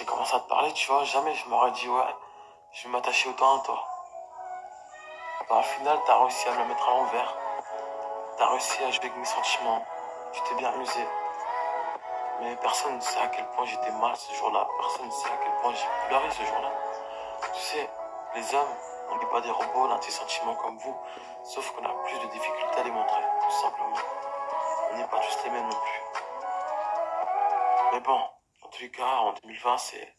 j'ai commencé à te parler, tu vois, jamais je m'aurais dit, ouais, je vais m'attacher autant à toi. Bah, au final, t'as réussi à me la mettre à l'envers. T'as réussi à jouer avec mes sentiments. Tu t'es bien amusé. Mais personne ne sait à quel point j'étais mal ce jour-là. Personne ne sait à quel point j'ai pleuré ce jour-là. Tu sais, les hommes, on n'est pas des robots, on a des sentiments comme vous. Sauf qu'on a plus de difficultés à les montrer, tout simplement. On n'est pas tous les mêmes non plus. Mais bon, tous les cas, en 2020, c'est.